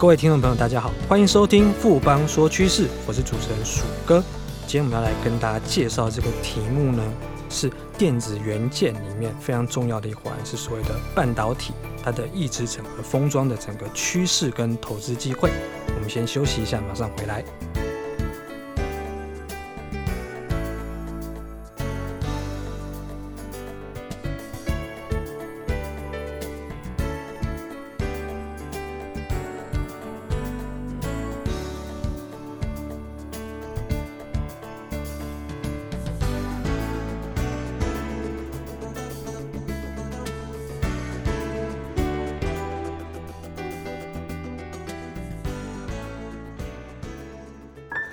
各位听众朋友，大家好，欢迎收听富邦说趋势，我是主持人鼠哥。今天我们要来跟大家介绍这个题目呢，是电子元件里面非常重要的一环，是所谓的半导体，它的抑制层和封装的整个趋势跟投资机会。我们先休息一下，马上回来。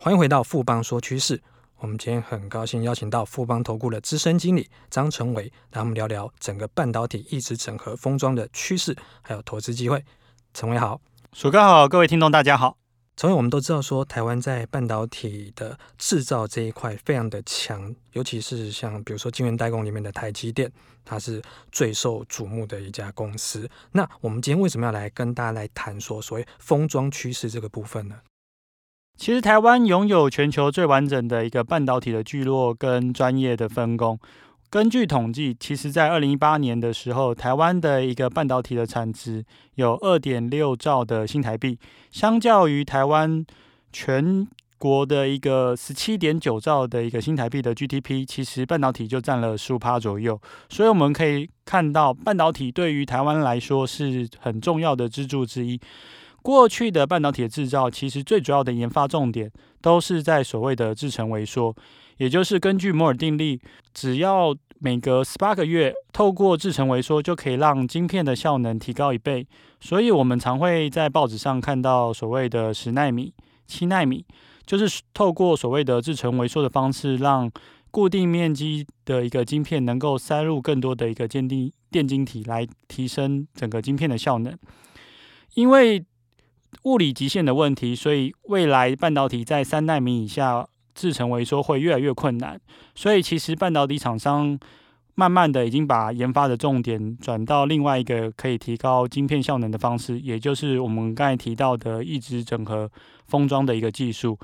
欢迎回到富邦说趋势。我们今天很高兴邀请到富邦投顾的资深经理张成伟，来我们聊聊整个半导体一直整合封装的趋势，还有投资机会。成伟好，鼠哥好，各位听众大家好。成伟，我们都知道说台湾在半导体的制造这一块非常的强，尤其是像比如说晶圆代工里面的台积电，它是最受瞩目的一家公司。那我们今天为什么要来跟大家来谈说所谓封装趋势这个部分呢？其实台湾拥有全球最完整的一个半导体的聚落跟专业的分工。根据统计，其实在二零一八年的时候，台湾的一个半导体的产值有二点六兆的新台币，相较于台湾全国的一个十七点九兆的一个新台币的 GDP，其实半导体就占了十五趴左右。所以我们可以看到，半导体对于台湾来说是很重要的支柱之一。过去的半导体制造，其实最主要的研发重点都是在所谓的制程萎缩，也就是根据摩尔定律，只要每隔十八个月透过制程萎缩，就可以让晶片的效能提高一倍。所以，我们常会在报纸上看到所谓的十纳米、七纳米，就是透过所谓的制程萎缩的方式，让固定面积的一个晶片能够塞入更多的一个鉴定电晶体，来提升整个晶片的效能，因为。物理极限的问题，所以未来半导体在三奈米以下制成微缩会越来越困难。所以其实半导体厂商慢慢的已经把研发的重点转到另外一个可以提高晶片效能的方式，也就是我们刚才提到的异质整合封装的一个技术。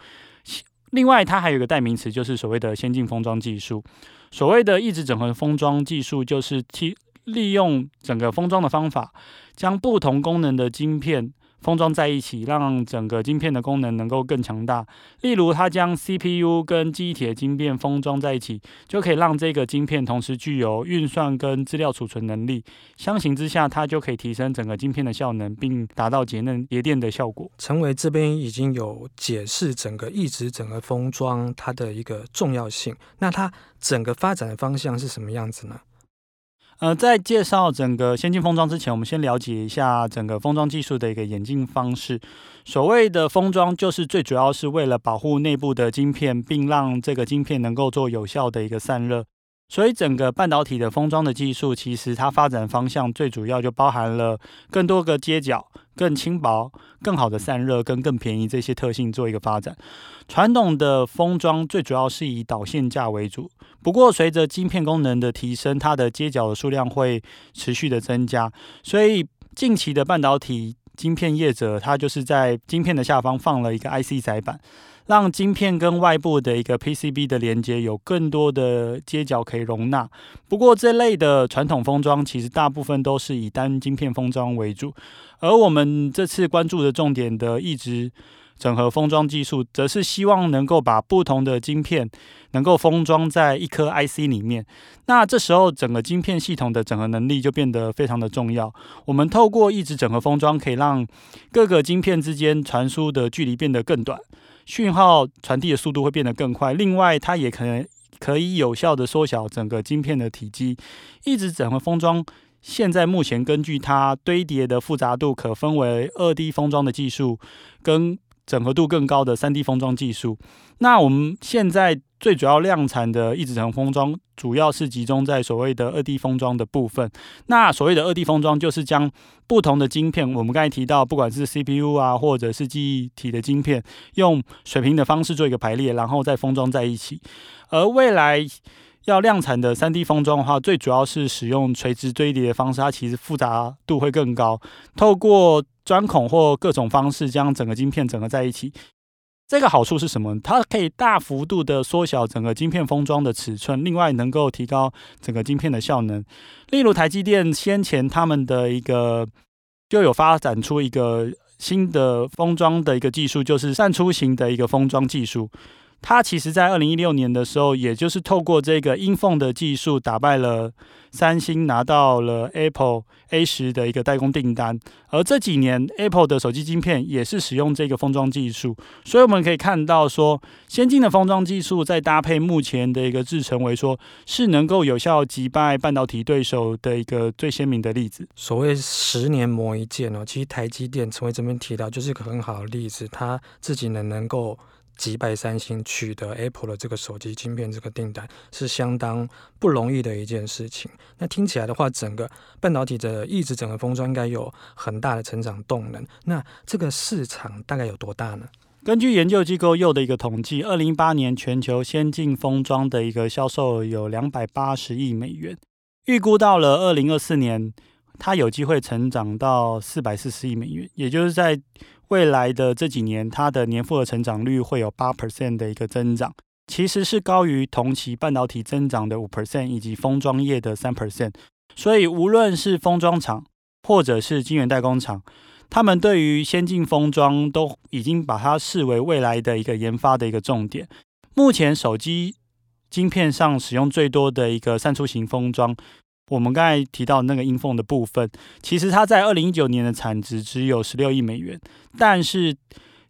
另外，它还有一个代名词，就是所谓的先进封装技术。所谓的异质整合封装技术，就是提利用整个封装的方法，将不同功能的晶片。封装在一起，让整个晶片的功能能够更强大。例如，它将 CPU 跟记忆体的晶片封装在一起，就可以让这个晶片同时具有运算跟资料储存能力。相形之下，它就可以提升整个晶片的效能，并达到节能节电的效果。成伟这边已经有解释整个异质整个封装它的一个重要性。那它整个发展的方向是什么样子呢？呃，在介绍整个先进封装之前，我们先了解一下整个封装技术的一个演进方式。所谓的封装，就是最主要是为了保护内部的晶片，并让这个晶片能够做有效的一个散热。所以，整个半导体的封装的技术，其实它发展方向最主要就包含了更多个接角、更轻薄、更好的散热跟更便宜这些特性做一个发展。传统的封装最主要是以导线架为主，不过随着晶片功能的提升，它的接角的数量会持续的增加。所以，近期的半导体晶片业者，它就是在晶片的下方放了一个 IC 载板。让晶片跟外部的一个 PCB 的连接有更多的接角可以容纳。不过，这类的传统封装其实大部分都是以单晶片封装为主，而我们这次关注的重点的异质整合封装技术，则是希望能够把不同的晶片能够封装在一颗 IC 里面。那这时候，整个晶片系统的整合能力就变得非常的重要。我们透过异质整合封装，可以让各个晶片之间传输的距离变得更短。讯号传递的速度会变得更快，另外它也可能可以有效的缩小整个晶片的体积。一直整合封装现在目前根据它堆叠的复杂度，可分为二 D 封装的技术跟整合度更高的三 D 封装技术。那我们现在最主要量产的异质层封装，主要是集中在所谓的二 D 封装的部分。那所谓的二 D 封装，就是将不同的晶片，我们刚才提到，不管是 CPU 啊，或者是记忆体的晶片，用水平的方式做一个排列，然后再封装在一起。而未来要量产的三 D 封装的话，最主要是使用垂直堆叠的方式，它其实复杂度会更高，透过钻孔或各种方式将整个晶片整合在一起。这个好处是什么？它可以大幅度的缩小整个晶片封装的尺寸，另外能够提高整个晶片的效能。例如台积电先前他们的一个就有发展出一个新的封装的一个技术，就是散出型的一个封装技术。它其实，在二零一六年的时候，也就是透过这个英缝的技术，打败了三星，拿到了 Apple A 十的一个代工订单。而这几年，Apple 的手机晶片也是使用这个封装技术。所以我们可以看到，说先进的封装技术，再搭配目前的一个制程，为说是能够有效击败半导体对手的一个最鲜明的例子。所谓十年磨一剑哦，其实台积电成为这边提到，就是一个很好的例子，它自己呢能够。击败三星取得 Apple 的这个手机晶片这个订单是相当不容易的一件事情。那听起来的话，整个半导体的一直整个封装应该有很大的成长动能。那这个市场大概有多大呢？根据研究机构又的一个统计，二零一八年全球先进封装的一个销售额有两百八十亿美元，预估到了二零二四年，它有机会成长到四百四十亿美元，也就是在。未来的这几年，它的年复合成长率会有八 percent 的一个增长，其实是高于同期半导体增长的五 percent 以及封装业的三 percent。所以，无论是封装厂或者是晶圆代工厂，他们对于先进封装都已经把它视为未来的一个研发的一个重点。目前手机晶片上使用最多的一个散出型封装。我们刚才提到那个英凤的部分，其实它在二零一九年的产值只有十六亿美元，但是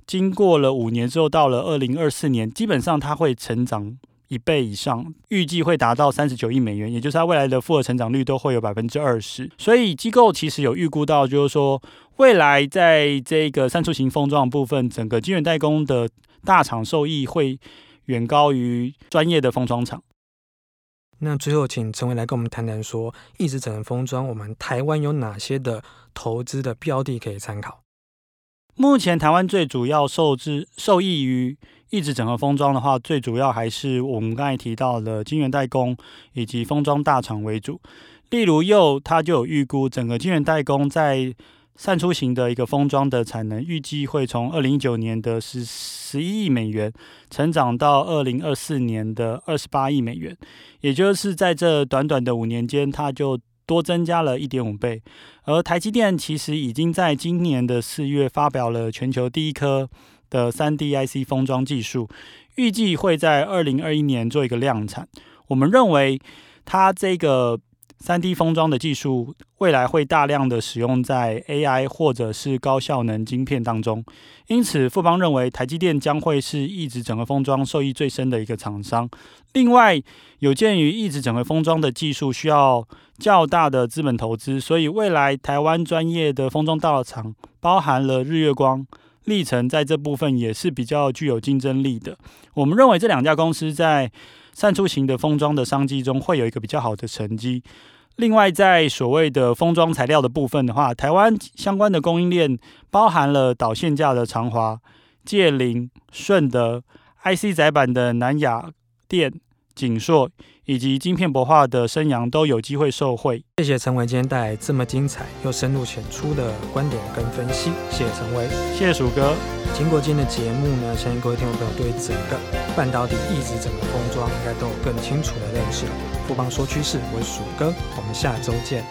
经过了五年之后，到了二零二四年，基本上它会成长一倍以上，预计会达到三十九亿美元，也就是它未来的复合成长率都会有百分之二十。所以机构其实有预估到，就是说未来在这个三出型封装部分，整个晶圆代工的大厂受益会远高于专业的封装厂。那最后，请陈伟来跟我们谈谈说，一直整合封装，我们台湾有哪些的投资的标的可以参考？目前台湾最主要受制受益于一直整合封装的话，最主要还是我们刚才提到的晶圆代工以及封装大厂为主。例如，又它就有预估，整个晶圆代工在散出型的一个封装的产能，预计会从二零一九年的十十一亿美元，成长到二零二四年的二十八亿美元，也就是在这短短的五年间，它就多增加了一点五倍。而台积电其实已经在今年的四月发表了全球第一颗的三 D IC 封装技术，预计会在二零二一年做一个量产。我们认为它这个。三 D 封装的技术未来会大量的使用在 AI 或者是高效能晶片当中，因此富邦认为台积电将会是异质整合封装受益最深的一个厂商。另外，有鉴于异质整合封装的技术需要较大的资本投资，所以未来台湾专业的封装大厂，包含了日月光、力成，在这部分也是比较具有竞争力的。我们认为这两家公司在散出型的封装的商机中会有一个比较好的成绩。另外，在所谓的封装材料的部分的话，台湾相关的供应链包含了导线架的长华、界霖、顺德、IC 载板的南亚电、景硕，以及晶片博化的升阳都有机会受惠。谢谢陈伟今天带来这么精彩又深入浅出的观点跟分析，谢谢陈伟，谢谢鼠哥。经过今天的节目呢，相信各位听众朋友对整个半导体一直整个封装应该都有更清楚的认识了。富邦说趋势，我是鼠哥，我们下周见。